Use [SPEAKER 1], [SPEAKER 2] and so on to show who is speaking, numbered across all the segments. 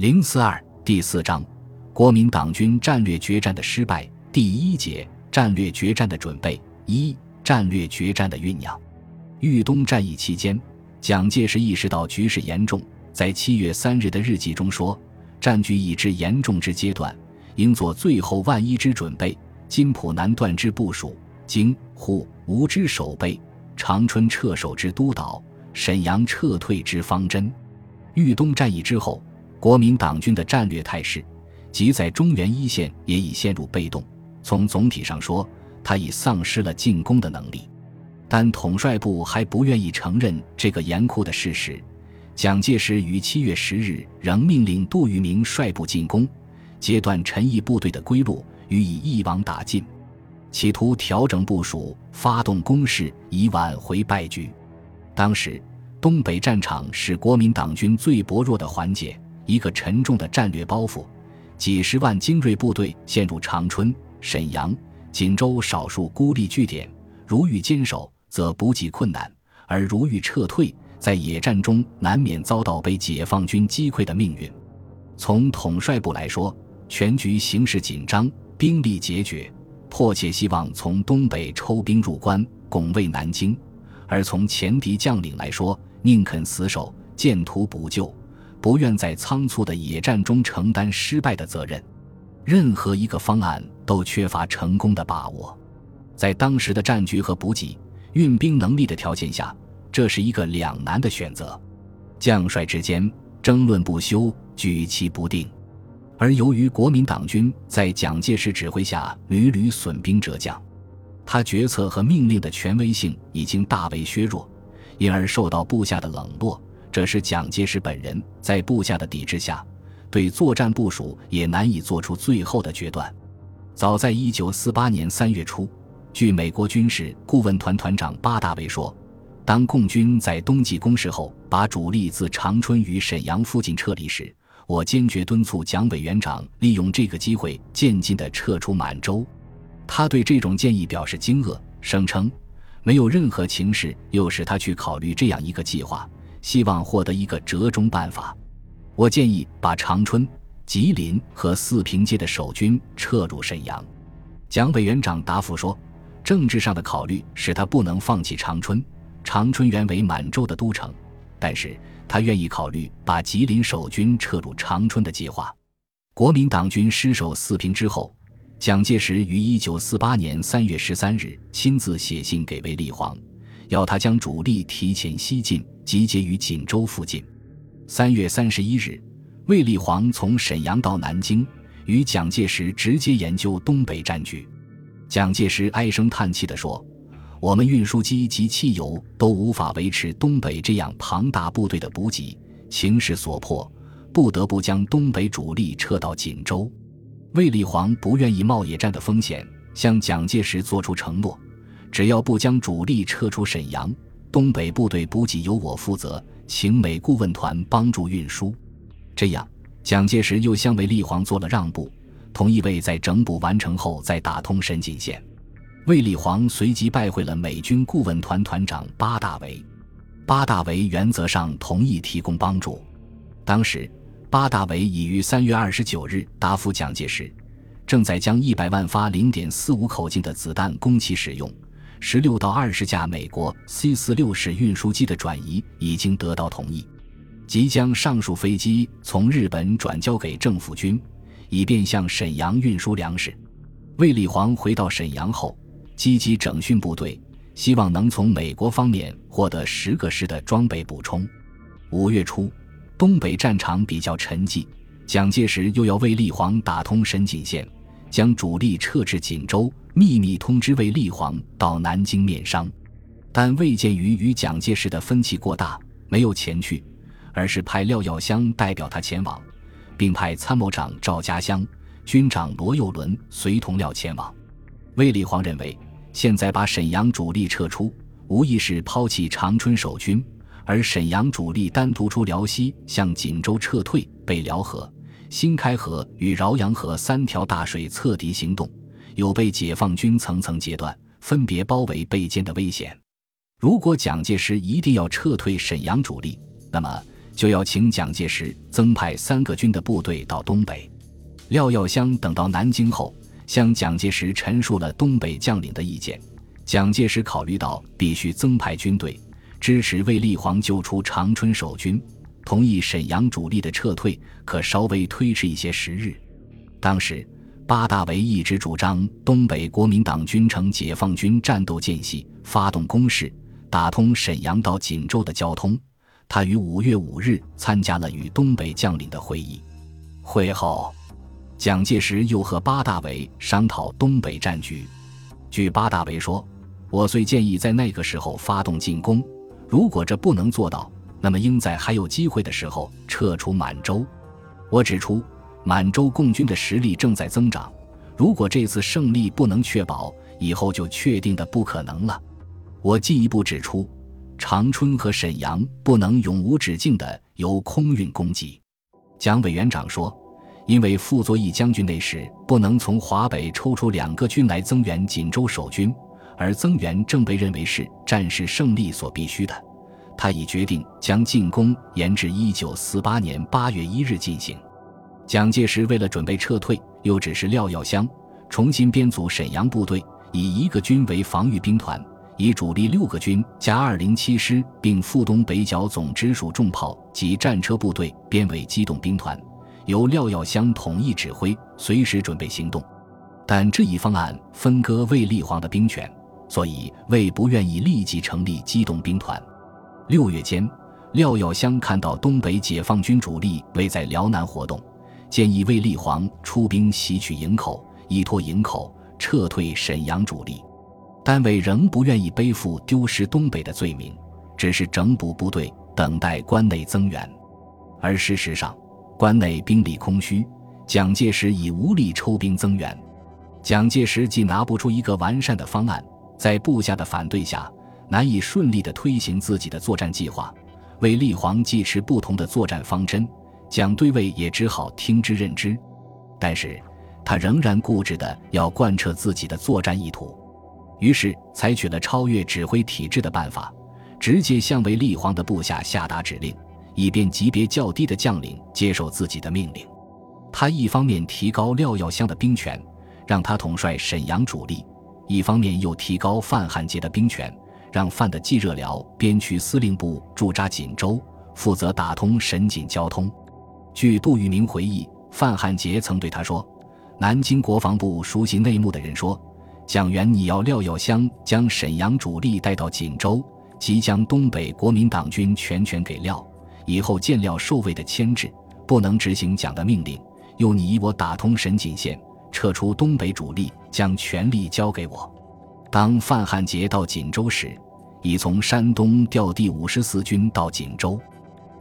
[SPEAKER 1] 零四二第四章，国民党军战略决战的失败。第一节，战略决战的准备。一、战略决战的酝酿。豫东战役期间，蒋介石意识到局势严重，在七月三日的日记中说：“战局已至严重之阶段，应做最后万一之准备。金浦南段之部署，京沪吴之守备，长春撤守之督导，沈阳撤退之方针。”豫东战役之后。国民党军的战略态势，即在中原一线也已陷入被动。从总体上说，他已丧失了进攻的能力。但统帅部还不愿意承认这个严酷的事实。蒋介石于七月十日仍命令杜聿明率部进攻，截断陈毅部队的归路，予以一网打尽，企图调整部署，发动攻势，以挽回败局。当时，东北战场是国民党军最薄弱的环节。一个沉重的战略包袱，几十万精锐部队陷入长春、沈阳、锦州少数孤立据点，如欲坚守，则补给困难；而如欲撤退，在野战中难免遭到被解放军击溃的命运。从统帅部来说，全局形势紧张，兵力拮据，迫切希望从东北抽兵入关，拱卫南京；而从前敌将领来说，宁肯死守，见图补救。不愿在仓促的野战中承担失败的责任，任何一个方案都缺乏成功的把握。在当时的战局和补给、运兵能力的条件下，这是一个两难的选择。将帅之间争论不休，举棋不定。而由于国民党军在蒋介石指挥下屡屡损兵折将，他决策和命令的权威性已经大为削弱，因而受到部下的冷落。这是蒋介石本人在部下的抵制下，对作战部署也难以做出最后的决断。早在一九四八年三月初，据美国军事顾问团团长巴大维说，当共军在冬季攻势后，把主力自长春与沈阳附近撤离时，我坚决敦促蒋委员长利用这个机会渐进地撤出满洲。他对这种建议表示惊愕，声称没有任何情势诱使他去考虑这样一个计划。希望获得一个折中办法，我建议把长春、吉林和四平街的守军撤入沈阳。蒋委员长答复说，政治上的考虑使他不能放弃长春。长春原为满洲的都城，但是他愿意考虑把吉林守军撤入长春的计划。国民党军失守四平之后，蒋介石于一九四八年三月十三日亲自写信给卫立煌。要他将主力提前西进，集结于锦州附近。三月三十一日，卫立煌从沈阳到南京，与蒋介石直接研究东北战局。蒋介石唉声叹气地说：“我们运输机及汽油都无法维持东北这样庞大部队的补给，形势所迫，不得不将东北主力撤到锦州。”卫立煌不愿意冒野战的风险，向蒋介石作出承诺。只要不将主力撤出沈阳，东北部队补给由我负责，请美顾问团帮助运输。这样，蒋介石又向卫立煌做了让步，同意为在整补完成后再打通沈锦线。卫立煌随即拜会了美军顾问团团长巴大维，巴大维原则上同意提供帮助。当时，巴大维已于三月二十九日答复蒋介石，正在将一百万发零点四五口径的子弹供其使用。十六到二十架美国 C 四六式运输机的转移已经得到同意，即将上述飞机从日本转交给政府军，以便向沈阳运输粮食。卫立煌回到沈阳后，积极整训部队，希望能从美国方面获得十个师的装备补充。五月初，东北战场比较沉寂，蒋介石又要卫立煌打通沈锦线。将主力撤至锦州，秘密通知卫立煌到南京面商，但魏建于与蒋介石的分歧过大，没有前去，而是派廖耀湘代表他前往，并派参谋长赵家湘、军长罗佑伦随同廖前往。卫立煌认为，现在把沈阳主力撤出，无疑是抛弃长春守军，而沈阳主力单独出辽西向锦州撤退，被辽河。新开河与饶阳河三条大水侧敌行动，有被解放军层层截断、分别包围被歼的危险。如果蒋介石一定要撤退沈阳主力，那么就要请蒋介石增派三个军的部队到东北。廖耀湘等到南京后，向蒋介石陈述了东北将领的意见。蒋介石考虑到必须增派军队，支持卫立煌救出长春守军，同意沈阳主力的撤退，可稍微推迟一些时日。当时，八大为一直主张东北国民党军乘解放军战斗间隙发动攻势，打通沈阳到锦州的交通。他于五月五日参加了与东北将领的会议。会后，蒋介石又和八大为商讨东北战局。据八大为说。我虽建议在那个时候发动进攻，如果这不能做到，那么应在还有机会的时候撤出满洲。我指出，满洲共军的实力正在增长，如果这次胜利不能确保，以后就确定的不可能了。我进一步指出，长春和沈阳不能永无止境的由空运攻击。蒋委员长说，因为傅作义将军那时不能从华北抽出两个军来增援锦州守军。而增援正被认为是战事胜利所必须的，他已决定将进攻延至一九四八年八月一日进行。蒋介石为了准备撤退，又指示廖耀湘重新编组沈阳部队，以一个军为防御兵团，以主力六个军加二零七师，并副东北角总直属重炮及战车部队编为机动兵团，由廖耀湘统一指挥，随时准备行动。但这一方案分割卫立煌的兵权。所以，魏不愿意立即成立机动兵团。六月间，廖耀湘看到东北解放军主力围在辽南活动，建议卫立煌出兵袭取营口，依托营口撤退沈阳主力。单位仍不愿意背负丢失东北的罪名，只是整补部队，等待关内增援。而事实上，关内兵力空虚，蒋介石已无力抽兵增援。蒋介石既拿不出一个完善的方案。在部下的反对下，难以顺利地推行自己的作战计划。卫立煌既持不同的作战方针，蒋对卫也只好听之任之。但是，他仍然固执地要贯彻自己的作战意图，于是采取了超越指挥体制的办法，直接向卫立煌的部下下达指令，以便级别较低的将领接受自己的命令。他一方面提高廖耀湘的兵权，让他统帅沈阳主力。一方面又提高范汉杰的兵权，让范的冀热辽边区司令部驻扎锦州，负责打通沈锦交通。据杜聿明回忆，范汉杰曾对他说：“南京国防部熟悉内幕的人说，蒋元你要廖耀湘将沈阳主力带到锦州，即将东北国民党军全权给廖，以后见廖受位的牵制，不能执行蒋的命令，又你我打通沈锦线。”撤出东北主力，将权力交给我。当范汉杰到锦州时，已从山东调第五十四军到锦州。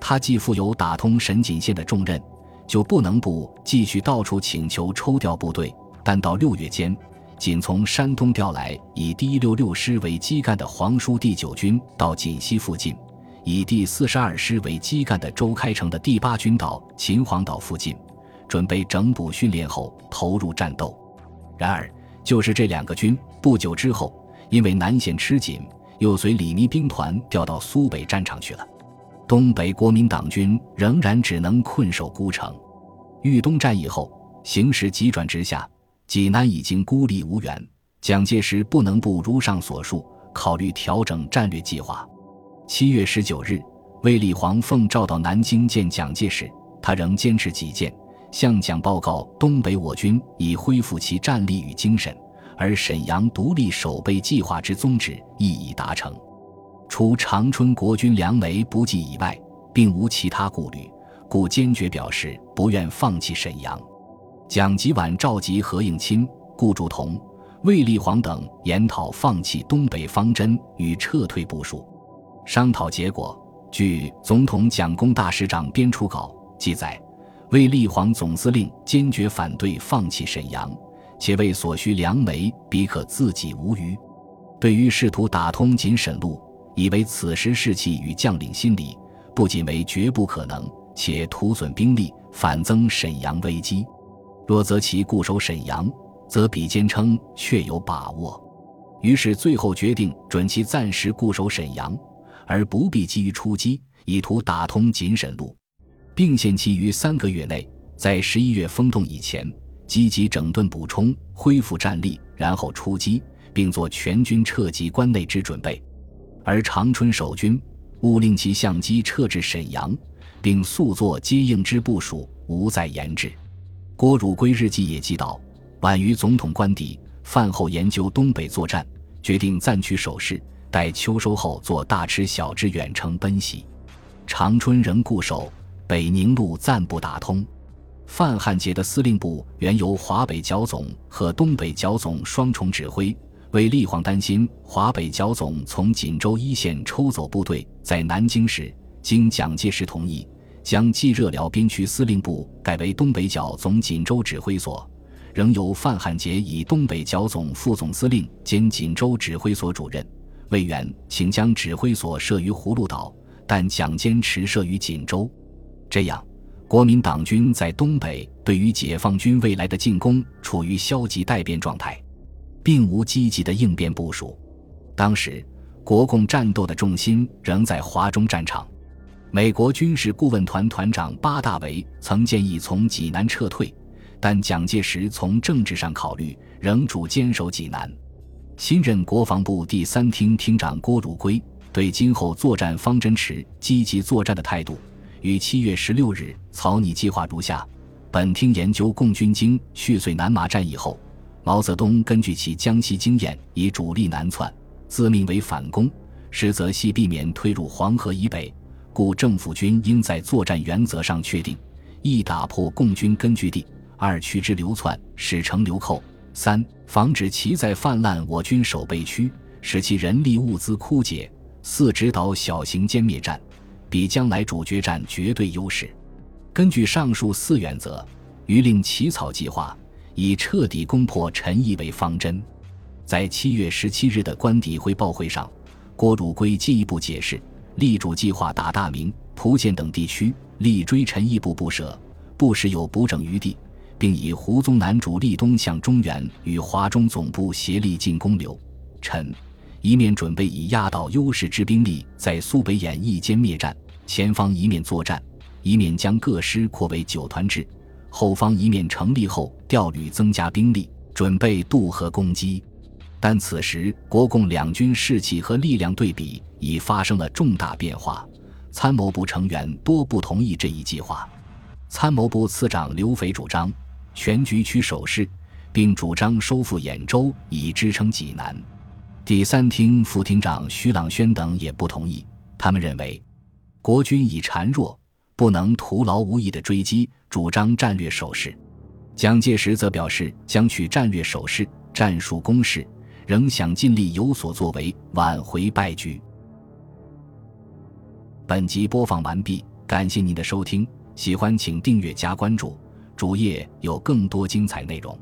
[SPEAKER 1] 他既负有打通沈锦线的重任，就不能不继续到处请求抽调部队。但到六月间，仅从山东调来以第一六六师为基干的黄书第九军到锦西附近，以第四十二师为基干的周开成的第八军到秦皇岛附近。准备整补训练后投入战斗，然而就是这两个军不久之后，因为南线吃紧，又随李弥兵团调到苏北战场去了。东北国民党军仍然只能困守孤城。豫东战役后，形势急转直下，济南已经孤立无援。蒋介石不能不如上所述，考虑调整战略计划。七月十九日，卫立煌奉召到南京见蒋介石，他仍坚持己见。向蒋报告，东北我军已恢复其战力与精神，而沈阳独立守备计划之宗旨亦已达成。除长春国军粮煤不济以外，并无其他顾虑，故坚决表示不愿放弃沈阳。蒋吉晚召集何应钦、顾祝同、卫立煌等研讨放弃东北方针与撤退部署。商讨结果，据总统蒋公大使长编初稿记载。卫立煌总司令坚决反对放弃沈阳，且为所需粮秣彼可自给无余。对于试图打通锦沈路，以为此时士气与将领心理不仅为绝不可能，且徒损兵力，反增沈阳危机。若择其固守沈阳，则彼坚称确有把握。于是最后决定准其暂时固守沈阳，而不必急于出击，以图打通锦沈路，并限其于三个月内，在十一月封冻以前，积极整顿补充，恢复战力，然后出击，并做全军撤籍关内之准备。而长春守军勿令其相机撤至沈阳，并速作接应之部署，无再言之。郭汝瑰日记也记道：晚于总统官邸，饭后研究东北作战，决定暂取守势，待秋收后做大吃小之远程奔袭。长春仍固守，北宁路暂不打通。范汉杰的司令部原由华北剿总和东北剿总双重指挥，为立晃担心华北剿总从锦州一线抽走部队，在南京时，经蒋介石同意，将冀热辽边区司令部改为东北剿总锦州指挥所，仍由范汉杰以东北剿总副总司令兼锦州指挥所主任。魏源请将指挥所设于葫芦岛。但蒋坚持设于锦州，这样，国民党军在东北对于解放军未来的进攻处于消极待变状态，并无积极的应变部署。当时，国共战斗的重心仍在华中战场。美国军事顾问团团长巴大维曾建议从济南撤退，但蒋介石从政治上考虑，仍主坚守济南。新任国防部第三厅厅长郭汝瑰。对今后作战方针持积极作战的态度，于七月十六日草拟计划如下：本厅研究共军经续遂南马战役后，毛泽东根据其江西经验，以主力南窜，自命为反攻，实则系避免退入黄河以北，故政府军应在作战原则上确定：一、打破共军根据地；二、驱之流窜，使城流寇；三、防止其在泛滥我军守备区，使其人力物资枯竭。四指导小型歼灭战，比将来主决战绝对优势。根据上述四原则，余令起草计划，以彻底攻破陈毅为方针。在七月十七日的官邸汇报会上，郭汝瑰进一步解释，力主计划打大明、蒲县等地区，力追陈毅部不舍，不时有补整余地，并以胡宗南主力东向中原，与华中总部协力进攻刘、陈。一面准备以压倒优势之兵力在苏北演一歼灭战，前方一面作战，一面将各师扩为九团制；后方一面成立后调旅增加兵力，准备渡河攻击。但此时国共两军士气和力量对比已发生了重大变化，参谋部成员多不同意这一计划。参谋部次长刘斐主张全局取守势，并主张收复兖州以支撑济南。第三厅副厅长徐朗轩等也不同意，他们认为，国军已孱弱，不能徒劳无益的追击，主张战略守势。蒋介石则表示将取战略守势，战术攻势，仍想尽力有所作为，挽回败局。本集播放完毕，感谢您的收听，喜欢请订阅加关注，主页有更多精彩内容。